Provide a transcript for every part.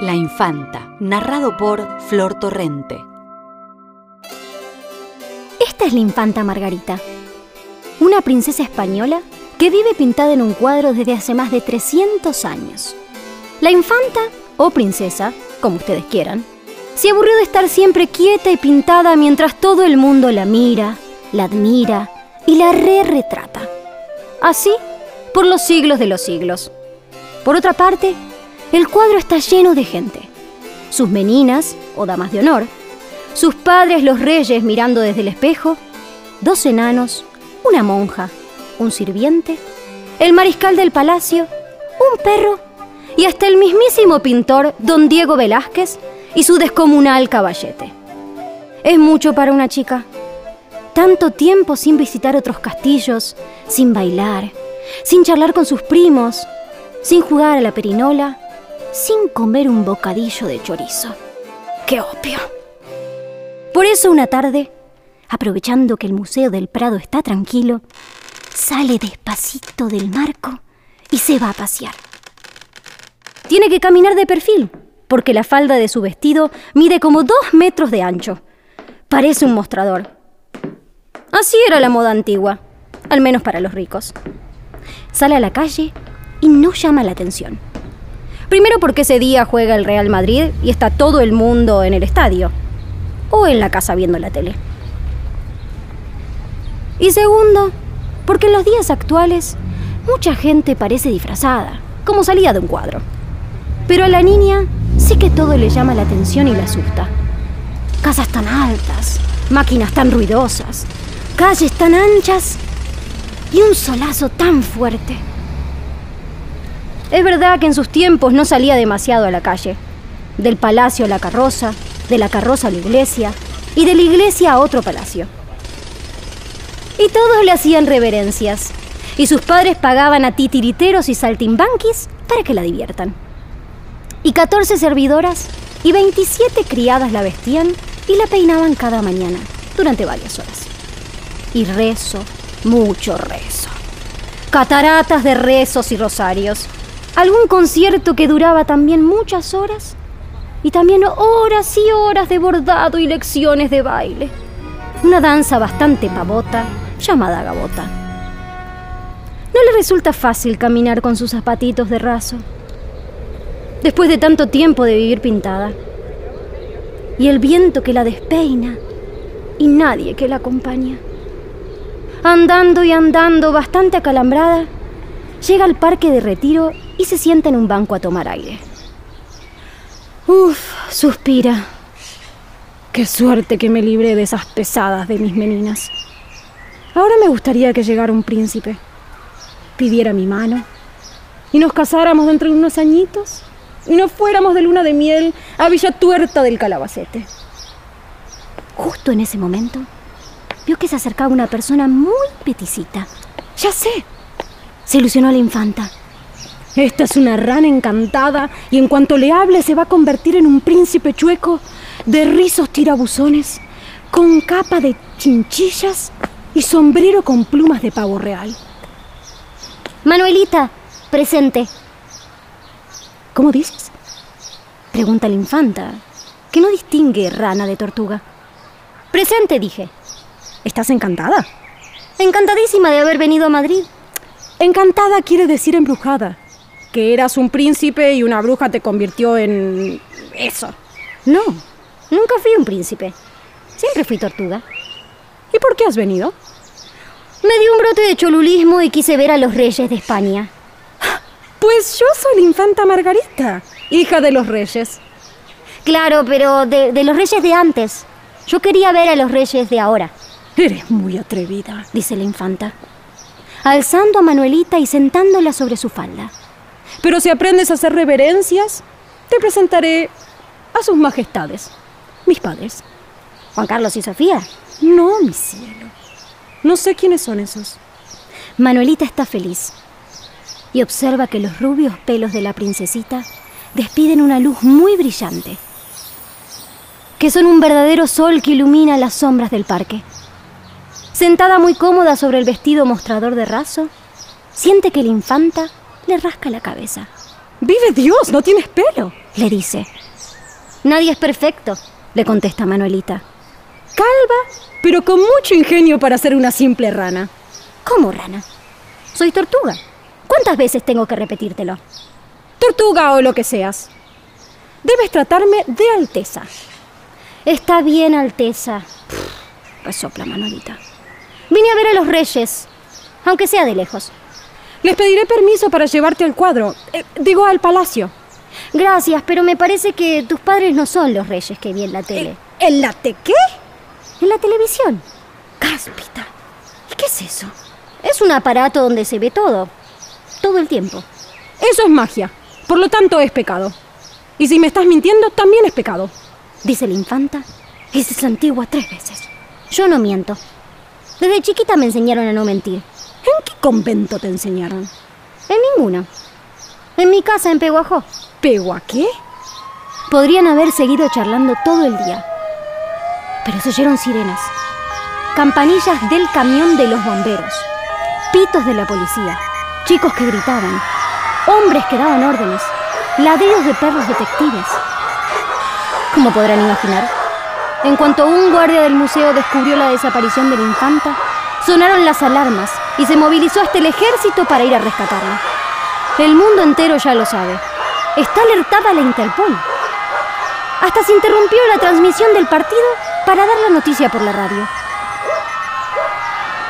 La Infanta, narrado por Flor Torrente. Esta es la infanta Margarita, una princesa española que vive pintada en un cuadro desde hace más de 300 años. La infanta, o princesa, como ustedes quieran, se aburrió de estar siempre quieta y pintada mientras todo el mundo la mira, la admira y la re-retrata. Así, por los siglos de los siglos. Por otra parte, el cuadro está lleno de gente. Sus meninas, o damas de honor, sus padres los reyes mirando desde el espejo, dos enanos, una monja, un sirviente, el mariscal del palacio, un perro y hasta el mismísimo pintor don Diego Velázquez y su descomunal caballete. Es mucho para una chica. Tanto tiempo sin visitar otros castillos, sin bailar, sin charlar con sus primos, sin jugar a la perinola, sin comer un bocadillo de chorizo. ¡Qué opio! Por eso una tarde, aprovechando que el Museo del Prado está tranquilo, sale despacito del marco y se va a pasear. Tiene que caminar de perfil, porque la falda de su vestido mide como dos metros de ancho. Parece un mostrador. Así era la moda antigua, al menos para los ricos. Sale a la calle y no llama la atención. Primero porque ese día juega el Real Madrid y está todo el mundo en el estadio o en la casa viendo la tele. Y segundo, porque en los días actuales mucha gente parece disfrazada, como salía de un cuadro. Pero a la niña sí que todo le llama la atención y la asusta. Casas tan altas, máquinas tan ruidosas, calles tan anchas y un solazo tan fuerte. Es verdad que en sus tiempos no salía demasiado a la calle. Del palacio a la carroza, de la carroza a la iglesia y de la iglesia a otro palacio. Y todos le hacían reverencias. Y sus padres pagaban a titiriteros y saltimbanquis para que la diviertan. Y 14 servidoras y 27 criadas la vestían y la peinaban cada mañana, durante varias horas. Y rezo, mucho rezo. Cataratas de rezos y rosarios. Algún concierto que duraba también muchas horas. Y también horas y horas de bordado y lecciones de baile. Una danza bastante pavota llamada gabota. No le resulta fácil caminar con sus zapatitos de raso. Después de tanto tiempo de vivir pintada. Y el viento que la despeina y nadie que la acompaña. Andando y andando, bastante acalambrada, llega al parque de retiro y se sienta en un banco a tomar aire. Uf, suspira. Qué suerte que me libré de esas pesadas de mis meninas. Ahora me gustaría que llegara un príncipe, pidiera mi mano y nos casáramos dentro de unos añitos y nos fuéramos de luna de miel a Villa Tuerta del Calabacete. Justo en ese momento, vio que se acercaba una persona muy peticita. Ya sé, se ilusionó la infanta. Esta es una rana encantada y en cuanto le hable se va a convertir en un príncipe chueco de rizos tirabuzones, con capa de chinchillas y sombrero con plumas de pavo real. Manuelita, presente. ¿Cómo dices? Pregunta la infanta, que no distingue rana de tortuga. Presente, dije. ¿Estás encantada? Encantadísima de haber venido a Madrid. Encantada quiere decir embrujada. Que eras un príncipe y una bruja te convirtió en... eso. No, nunca fui un príncipe. Siempre fui tortuga. ¿Y por qué has venido? Me dio un brote de cholulismo y quise ver a los reyes de España. Pues yo soy la infanta Margarita, hija de los reyes. Claro, pero de, de, los reyes de antes. Yo quería ver a los reyes de ahora. Eres muy atrevida, dice la infanta, alzando a Manuelita y sentándola sobre su falda. Pero si aprendes a hacer reverencias, te presentaré a sus majestades, mis padres. Juan Carlos y Sofía. No, mi cielo. No sé quiénes son esos. Manuelita está feliz y observa que los rubios pelos de la princesita despiden una luz muy brillante, que son un verdadero sol que ilumina las sombras del parque. Sentada muy cómoda sobre el vestido mostrador de raso, siente que la infanta le rasca la cabeza. Vive Dios, no tienes pelo. Le dice. Nadie es perfecto, le contesta Manuelita. Calva, pero con mucho ingenio para ser una simple rana. ¿Cómo rana? Soy tortuga. ¿Cuántas veces tengo que repetírtelo? Tortuga o lo que seas. Debes tratarme de Alteza. Está bien, Alteza. resopla Manuelita. Vine a ver a los reyes, aunque sea de lejos. Les pediré permiso para llevarte al cuadro. Eh, digo, al palacio. Gracias, pero me parece que tus padres no son los reyes que vi en la tele. ¿En la te qué? En la televisión. Cáspita. ¿Y qué es eso? Es un aparato donde se ve todo. Todo el tiempo. Eso es magia. Por lo tanto, es pecado. Y si me estás mintiendo, también es pecado. Dice la infanta y se santigua tres veces. Yo no miento. Desde chiquita me enseñaron a no mentir. ¿En qué convento te enseñaron? En ninguno. En mi casa en Peguajó. ¿Pegua qué? Podrían haber seguido charlando todo el día. Pero se oyeron sirenas, campanillas del camión de los bomberos, pitos de la policía, chicos que gritaban, hombres que daban órdenes, ladridos de perros detectives. Como podrán imaginar, en cuanto un guardia del museo descubrió la desaparición de la infanta, sonaron las alarmas y se movilizó hasta el ejército para ir a rescatarla. El mundo entero ya lo sabe. Está alertada la Interpol. Hasta se interrumpió la transmisión del partido para dar la noticia por la radio.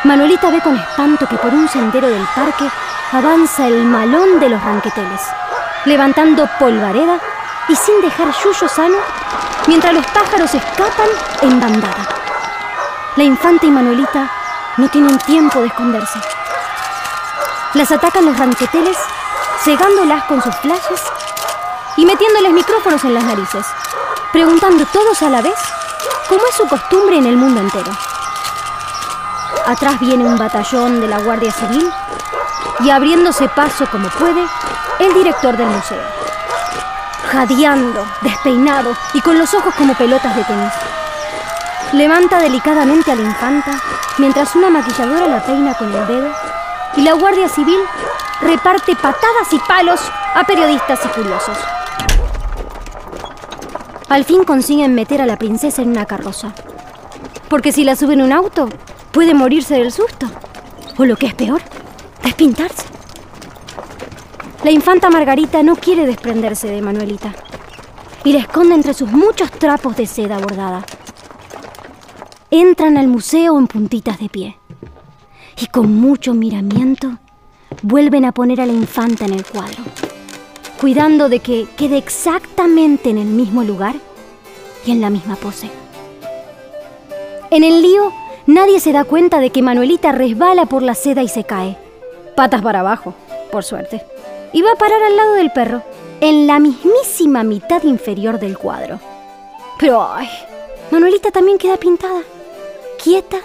Manuelita ve con espanto que por un sendero del parque avanza el malón de los ranqueteles, levantando polvareda y sin dejar yuyo sano, mientras los pájaros escapan en bandada. La infanta y Manuelita no tienen tiempo de esconderse. Las atacan los ranqueteles, cegándolas con sus flashes y metiéndoles micrófonos en las narices, preguntando todos a la vez cómo es su costumbre en el mundo entero. Atrás viene un batallón de la Guardia Civil y abriéndose paso como puede, el director del museo. Jadeando, despeinado y con los ojos como pelotas de tenis. Levanta delicadamente a la infanta mientras una maquilladora la peina con el dedo y la Guardia Civil reparte patadas y palos a periodistas y curiosos. Al fin consiguen meter a la princesa en una carroza. Porque si la suben en un auto, puede morirse del susto. O lo que es peor, despintarse. La infanta Margarita no quiere desprenderse de Manuelita y la esconde entre sus muchos trapos de seda bordada. Entran al museo en puntitas de pie y con mucho miramiento vuelven a poner a la infanta en el cuadro, cuidando de que quede exactamente en el mismo lugar y en la misma pose. En el lío, nadie se da cuenta de que Manuelita resbala por la seda y se cae, patas para abajo, por suerte, y va a parar al lado del perro, en la mismísima mitad inferior del cuadro. Pero, ay, Manuelita también queda pintada, quieta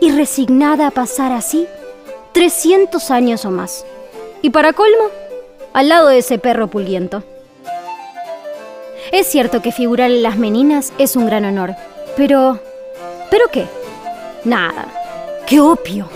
y resignada a pasar así 300 años o más. Y para colmo, al lado de ese perro pulguiento. Es cierto que figurar en las meninas es un gran honor, pero... ¿Pero qué? Nada. ¡Qué opio!